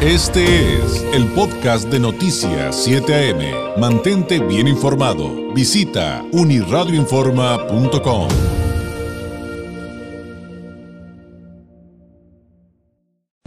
Este es el podcast de Noticias 7 AM. Mantente bien informado. Visita uniradioinforma.com.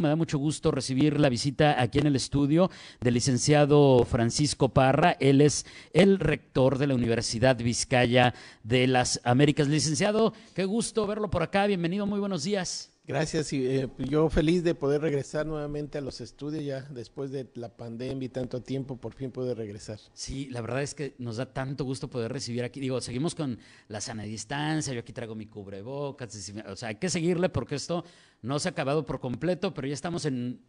Me da mucho gusto recibir la visita aquí en el estudio del licenciado Francisco Parra. Él es el rector de la Universidad Vizcaya de las Américas. Licenciado, qué gusto verlo por acá. Bienvenido, muy buenos días. Gracias y eh, yo feliz de poder regresar nuevamente a los estudios ya después de la pandemia y tanto tiempo, por fin pude regresar. Sí, la verdad es que nos da tanto gusto poder recibir aquí. Digo, seguimos con la sana distancia, yo aquí traigo mi cubrebocas, o sea, hay que seguirle porque esto no se ha acabado por completo, pero ya estamos en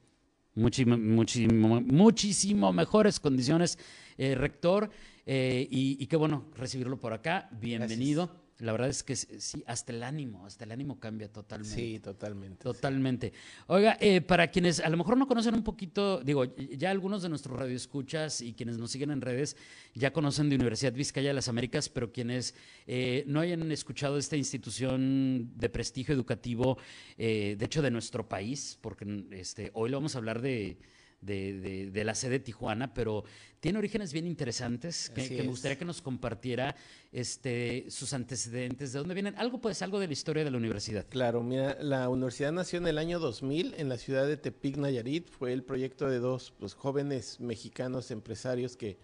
muchísimo, muchísimo, muchísimo mejores condiciones, eh, rector, eh, y, y, qué bueno recibirlo por acá. Bienvenido. La verdad es que sí, hasta el ánimo, hasta el ánimo cambia totalmente. Sí, totalmente. Totalmente. Oiga, eh, para quienes a lo mejor no conocen un poquito, digo, ya algunos de nuestros radioescuchas y quienes nos siguen en redes ya conocen de Universidad Vizcaya de las Américas, pero quienes eh, no hayan escuchado esta institución de prestigio educativo, eh, de hecho de nuestro país, porque este, hoy lo vamos a hablar de de, de, la sede de Tijuana, pero tiene orígenes bien interesantes que, me gustaría que nos compartiera este, sus antecedentes, de dónde vienen, algo pues, algo de la historia de la universidad. Claro, mira, la universidad nació en el año 2000 en la ciudad de Tepic, Nayarit, fue el proyecto de dos pues, jóvenes mexicanos empresarios que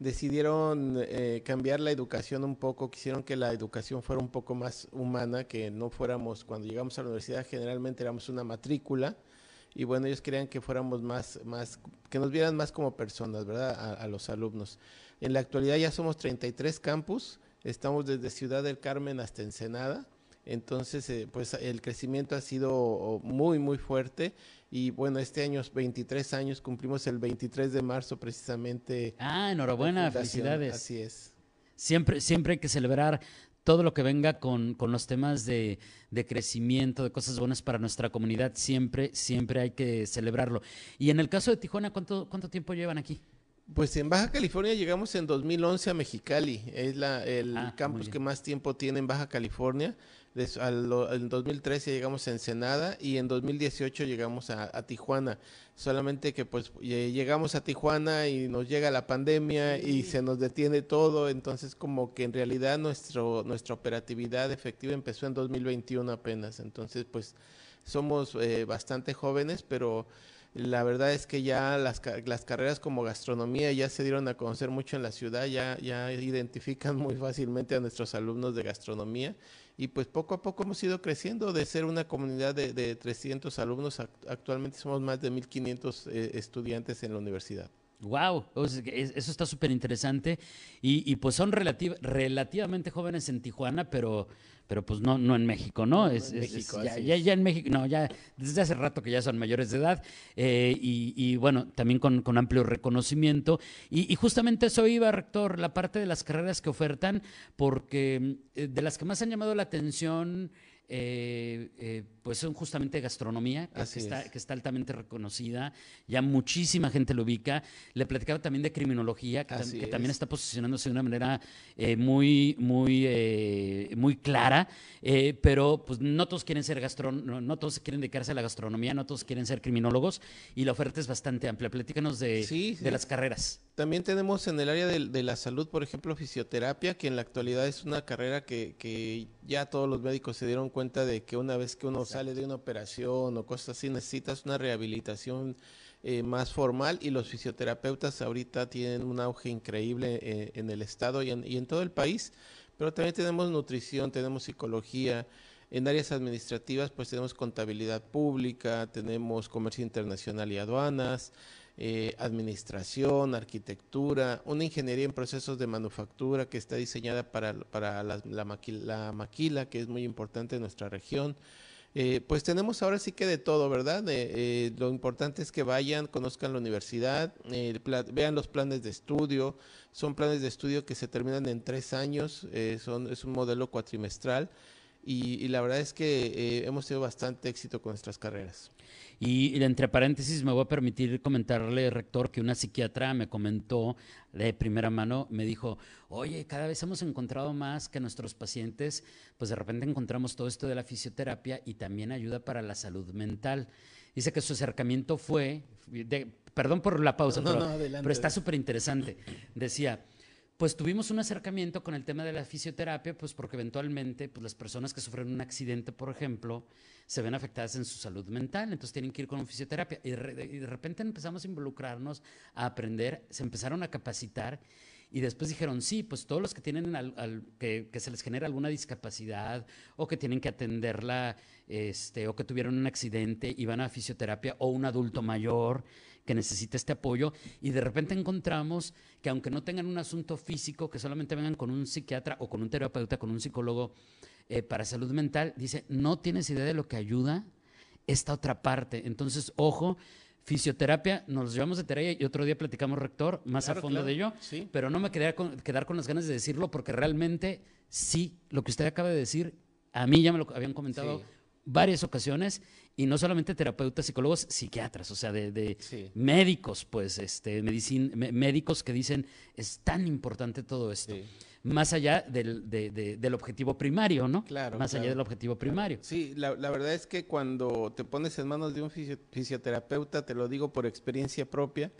decidieron eh, cambiar la educación un poco, quisieron que la educación fuera un poco más humana, que no fuéramos, cuando llegamos a la universidad generalmente éramos una matrícula, y bueno, ellos querían que fuéramos más, más, que nos vieran más como personas, ¿verdad? A, los alumnos. En la actualidad ya somos 33 campus, estamos desde Ciudad del Carmen hasta Ensenada, entonces eh, pues el crecimiento ha sido muy, muy fuerte y bueno, este año 23 años, cumplimos el 23 de marzo precisamente. Ah, enhorabuena, felicidades. Así es. Siempre, siempre hay que celebrar todo lo que venga con, con los temas de, de, crecimiento, de cosas buenas para nuestra comunidad, siempre, siempre hay que celebrarlo. Y en el caso de Tijuana, ¿cuánto, cuánto tiempo llevan aquí? Pues en Baja California llegamos en 2011 a Mexicali, es la, el ah, campus que más tiempo tiene en Baja California. en 2013 llegamos a Ensenada y en 2018 llegamos a, Tijuana. Solamente que pues llegamos a Tijuana y nos llega la pandemia y se nos detiene todo, entonces como que en realidad nuestro, nuestra operatividad efectiva empezó en 2021 apenas. Entonces pues somos eh, bastante jóvenes, pero la verdad es que ya las, las carreras como gastronomía ya se dieron a conocer mucho en la ciudad, ya, ya identifican muy fácilmente a nuestros alumnos de gastronomía y pues poco a poco hemos ido creciendo de ser una comunidad de, de 300 alumnos, actualmente somos más de 1.500 eh, estudiantes en la universidad. Wow, eso está súper interesante. Y, y, pues son relativamente jóvenes en Tijuana, pero, pero pues no, no en México, ¿no? es, México, ya, ya, en México, no, ya desde hace rato que ya son mayores de edad. Eh, y, y, bueno, también con, con amplio reconocimiento. Y, y, justamente eso iba, rector, la parte de las carreras que ofertan, porque eh, de las que más han llamado la atención eh, eh, pues son justamente gastronomía, que está, que está, altamente reconocida, ya muchísima gente lo ubica. Le platicaba también de criminología, que, también está posicionándose de una manera eh, muy, muy, eh, muy clara, pero pues no todos quieren ser gastron no, todos quieren dedicarse a la gastronomía, no todos quieren ser criminólogos, y la oferta es bastante amplia. Platícanos de, de las carreras. También tenemos en el área de, de, la salud, por ejemplo, fisioterapia, que en la actualidad es una carrera que, que ya todos los médicos se dieron cuenta de que una vez que uno sale de una operación o cosas así, necesitas una rehabilitación eh, más formal y los fisioterapeutas ahorita tienen un auge increíble eh, en el estado y en, y en todo el país, pero también tenemos nutrición, tenemos psicología, en áreas administrativas pues tenemos contabilidad pública, tenemos comercio internacional y aduanas, eh, administración, arquitectura, una ingeniería en procesos de manufactura que está diseñada para, para la, la, maquila, que es muy importante en nuestra región. Eh, pues tenemos ahora sí que de todo, ¿verdad? Eh, lo importante es que vayan, conozcan la universidad, vean los planes de estudio. Son planes de estudio que se terminan en tres años, son, es un modelo cuatrimestral y, la verdad es que hemos tenido bastante éxito con nuestras carreras. Y entre paréntesis me voy a permitir comentarle, rector, que una psiquiatra me comentó de primera mano, me dijo, oye, cada vez hemos encontrado más que nuestros pacientes, pues de repente encontramos todo esto de la fisioterapia y también ayuda para la salud mental. Dice que su acercamiento fue, de- perdón por la pausa, No, pero, no, adelante, pero está súper interesante. Decía, pues tuvimos un acercamiento con el tema de la fisioterapia, pues porque eventualmente pues, las personas que sufren un accidente, por ejemplo, se ven afectadas en su salud mental, entonces tienen que ir con fisioterapia. Y, de repente empezamos a involucrarnos, a aprender, se empezaron a capacitar y después dijeron, sí, pues todos los que tienen que, que se les genera alguna discapacidad o que tienen que atenderla, este, o que tuvieron un accidente y van a fisioterapia, o un adulto mayor que necesita este apoyo, y de repente encontramos que aunque no tengan un asunto físico, que solamente vengan con un psiquiatra o con un terapeuta, con un psicólogo eh, para salud mental, dice, no tienes idea de lo que ayuda esta otra parte. Entonces, ojo, fisioterapia, nos llevamos de tarea y otro día platicamos, rector, más Claro, a fondo claro, de ello, sí. pero no me quería con- quedar con las ganas de decirlo porque realmente sí, lo que usted acaba de decir, a mí ya me lo habían comentado Sí. varias ocasiones y no solamente terapeutas, psicólogos, psiquiatras, o sea, de, de Sí. médicos, pues, este, medicin- me- médicos que dicen es tan importante todo esto, Sí. más allá del, de- de- del objetivo primario, ¿no? Claro, Más allá del objetivo primario. Sí, la, la verdad es que cuando te pones en manos de un fisio- fisioterapeuta, te lo digo por experiencia propia,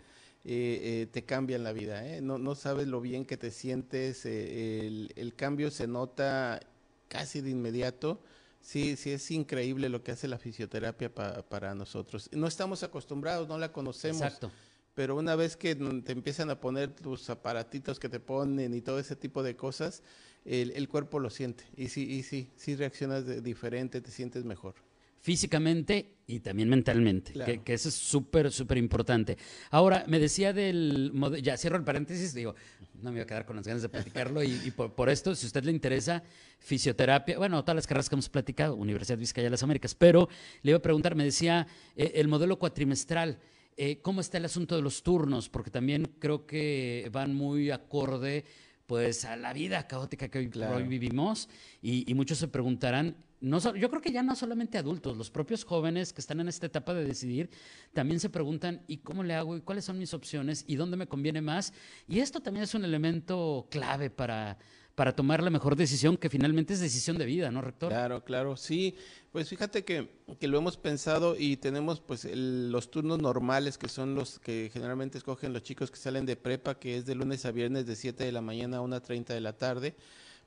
eh, eh, te cambian la vida. ¿eh? No, no sabes lo bien que te sientes, eh, el, el cambio se nota casi de inmediato. Sí, sí, es increíble lo que hace la fisioterapia pa- para nosotros. No estamos acostumbrados, no la conocemos. Exacto. Pero una vez que te empiezan a poner tus aparatitos que te ponen y todo ese tipo de cosas, el, el cuerpo lo siente. Y sí, y sí, sí reaccionas de- diferente, te sientes mejor. Físicamente y también mentalmente, Claro. que, que eso es súper, súper importante. Ahora, me decía del, ya cierro el paréntesis, digo, no me voy a quedar con las ganas de platicarlo y, y por, por esto, si a usted le interesa, fisioterapia, bueno, todas las carreras que hemos platicado, Universidad Vizcaya de las Américas, pero le iba a preguntar, me decía eh, el modelo cuatrimestral, eh, ¿cómo está el asunto de los turnos? Porque también creo que van muy acorde pues a la vida caótica que hoy, por Claro. hoy vivimos y, y muchos se preguntarán, no, yo creo que ya no solamente adultos, los propios jóvenes que están en esta etapa de decidir, también se preguntan, ¿y cómo le hago? ¿Y cuáles son mis opciones? ¿Y dónde me conviene más? Y esto también es un elemento clave para, para tomar la mejor decisión, que finalmente es decisión de vida, ¿no, rector? Claro, claro, sí. Pues fíjate que, que lo hemos pensado y tenemos pues el- los turnos normales que son los que generalmente escogen los chicos que salen de prepa, que es de lunes a viernes de 7 de la mañana a 1.30 de la tarde.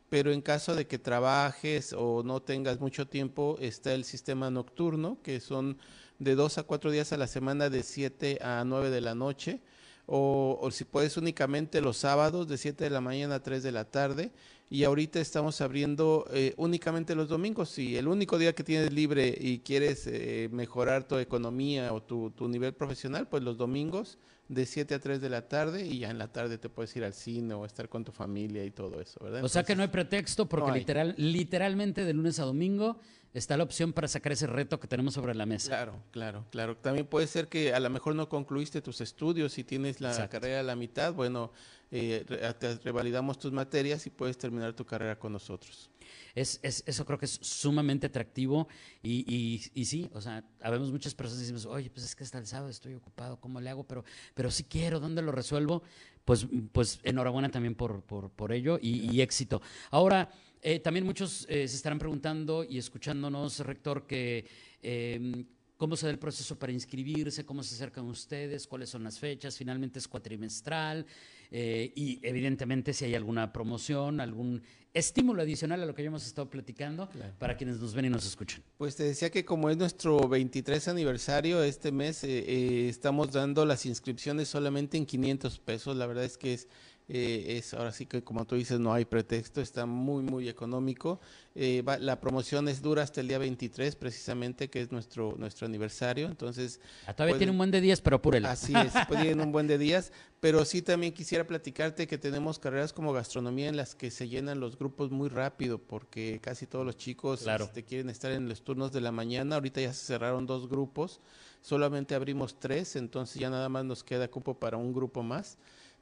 Pero en caso de que trabajes o no tengas mucho tiempo, está el sistema nocturno, que son de dos a cuatro días a la semana de 7 a 9 de la noche. O, si puedes únicamente los sábados de 7 de la mañana a 3 de la tarde. Y ahorita estamos abriendo eh, únicamente los domingos. Si el único día que tienes libre y quieres eh, mejorar tu economía o tu, tu nivel profesional, pues los domingos de 7 a 3 de la tarde y ya en la tarde te puedes ir al cine o estar con tu familia y todo eso, ¿verdad? O sea que no hay pretexto porque no hay. literal, literalmente de lunes a domingo está la opción para sacar ese reto que tenemos sobre la mesa. Claro, claro, claro. También puede ser que a lo mejor no concluiste tus estudios y tienes la Exacto. carrera a la mitad. Bueno, eh, te revalidamos tus materias y puedes terminar tu carrera con nosotros. Es, es- eso creo que es sumamente atractivo y, y, y sí, o sea, habemos muchas personas que decimos, oye, pues es que hasta el sábado estoy ocupado, ¿cómo le hago? Pero, pero sí quiero, ¿dónde lo resuelvo? Pues, pues enhorabuena también por, por, por ello y, y éxito. Ahora, eh, también muchos eh, se estarán preguntando y escuchándonos, rector, que... eh, ¿Cómo se da el proceso para inscribirse? ¿Cómo se acercan ustedes? ¿Cuáles son las fechas? Finalmente es cuatrimestral. eh, y evidentemente si hay alguna promoción, algún estímulo adicional a lo que ya hemos estado platicando para quienes nos ven y nos escuchan. Pues te decía que como es nuestro 23 aniversario este mes, estamos dando las inscripciones solamente en 500 pesos. La verdad es que es, eh, es ahora sí que como tú dices, no hay pretexto, está muy, muy económico. Eh, va- la promoción es dura hasta el día 23 precisamente, que es nuestro, nuestro aniversario. Entonces, Ah, todavía Pueden- tiene un buen de días, pero apúrele. Así es, puede ir en un buen de días, pero sí también quisiera platicarte que tenemos carreras como gastronomía en las que se llenan los grupos muy rápido porque casi todos los chicos Claro. este, quieren estar en los turnos de la mañana. Ahorita ya se cerraron dos grupos, solamente abrimos tres, entonces ya nada más nos queda cupo para un grupo más.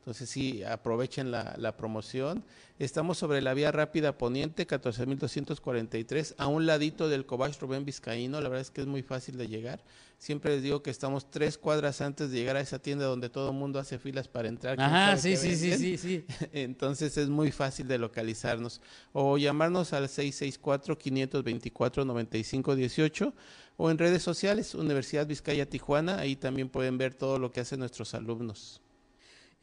Entonces sí, aprovechen la, la promoción. Estamos sobre la vía rápida poniente, 14.243, a un ladito del Cobach Rubén Vizcaíno. La verdad es que es muy fácil de llegar. Siempre les digo que estamos tres cuadras antes de llegar a esa tienda donde todo el mundo hace filas para entrar. ¿quién Ajá, sí, sí, sí, sí, sí. Entonces es muy fácil de localizarnos. O llamarnos al 664-524-9518 o en redes sociales, Universidad Vizcaya Tijuana. Ahí también pueden ver todo lo que hacen nuestros alumnos.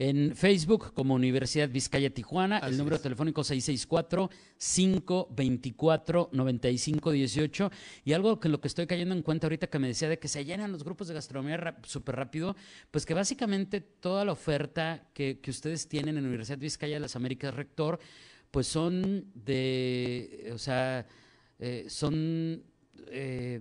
En Facebook como Universidad Vizcaya Tijuana, el número es. telefónico 664-524-9518. Y algo que lo que estoy cayendo en cuenta ahorita que me decía de que se llenan los grupos de gastronomía súper rápido, pues que básicamente toda la oferta que, que ustedes tienen en Universidad Vizcaya de las Américas Rector, pues son de, o sea, eh, son, eh,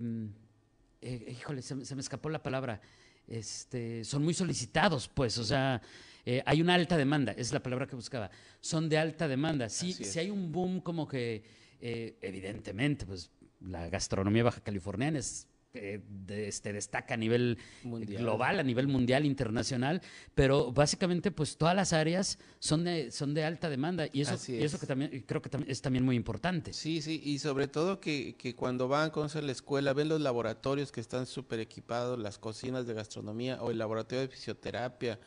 eh, híjole, se, me- se me escapó la palabra, este, son muy solicitados, pues, o sea, eh, hay una alta demanda, es la palabra que buscaba, son de alta demanda. Sí, sí hay un boom como que, eh, evidentemente, pues la gastronomía baja californiana es, eh, de- este, destaca a nivel Mundial. global, a nivel mundial, internacional, pero básicamente pues todas las áreas son de, son de alta demanda y eso, y eso es. que también creo que también es también muy importante. Sí, sí, y sobre todo que, que cuando van, conocen la escuela, ven los laboratorios que están súper equipados, las cocinas de gastronomía o el laboratorio de fisioterapia,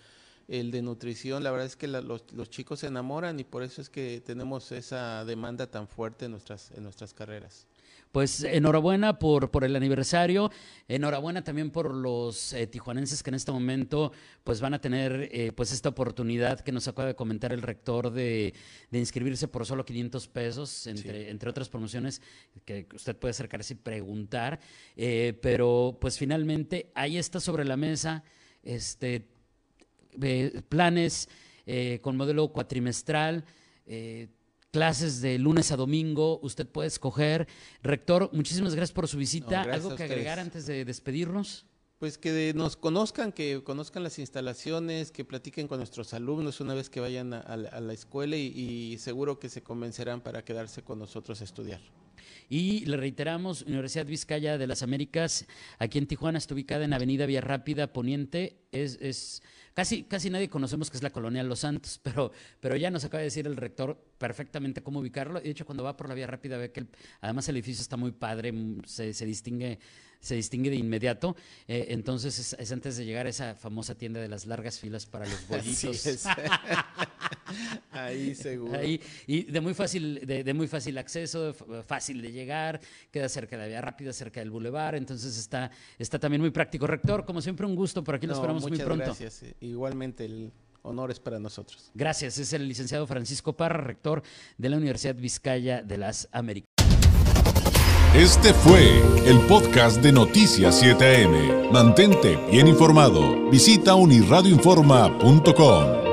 el de nutrición, la verdad es que la- los, los chicos se enamoran y por eso es que tenemos esa demanda tan fuerte en nuestras, en nuestras carreras. Pues enhorabuena por, por el aniversario, enhorabuena también por los eh, tijuanenses que en este momento pues van a tener eh, pues esta oportunidad que nos acaba de comentar el rector de, de inscribirse por solo 500 pesos, entre, entre otras promociones que usted puede acercarse y preguntar, eh, pero pues finalmente ahí está sobre la mesa este eh, planes eh, con modelo cuatrimestral, clases de lunes a domingo, usted puede escoger. Rector, muchísimas gracias por su visita. No, ¿Algo que agregar antes de despedirnos? Pues que nos conozcan, que conozcan las instalaciones, que platiquen con nuestros alumnos una vez que vayan a, a la- a la escuela y, y seguro que se convencerán para quedarse con nosotros a estudiar. Y le reiteramos, Universidad Vizcaya de las Américas, aquí en Tijuana, está ubicada en Avenida Vía Rápida Poniente. Es, es casi, casi nadie conocemos que es la colonia Los Santos, pero, pero ya nos acaba de decir el rector perfectamente cómo ubicarlo. Y de hecho, cuando va por la Vía Rápida ve que el- además el edificio está muy padre, mm, se, se distingue se distingue de inmediato. Eh, entonces es, es antes de llegar a esa famosa tienda de las largas filas para los bollitos. Ahí seguro. Ahí, y de muy fácil, de, de muy fácil acceso, fácil de llegar, queda cerca de la vía rápida, cerca del bulevar, entonces está, está también muy práctico. Rector, como siempre, un gusto, por aquí lo No, esperamos muy muchas pronto. gracias. Igualmente el honor es para nosotros. Gracias, es el licenciado Francisco Parra, rector de la Universidad Vizcaya de las Américas. Este fue el podcast de Noticias 7am. Mantente bien informado. Visita unirradioinforma.com.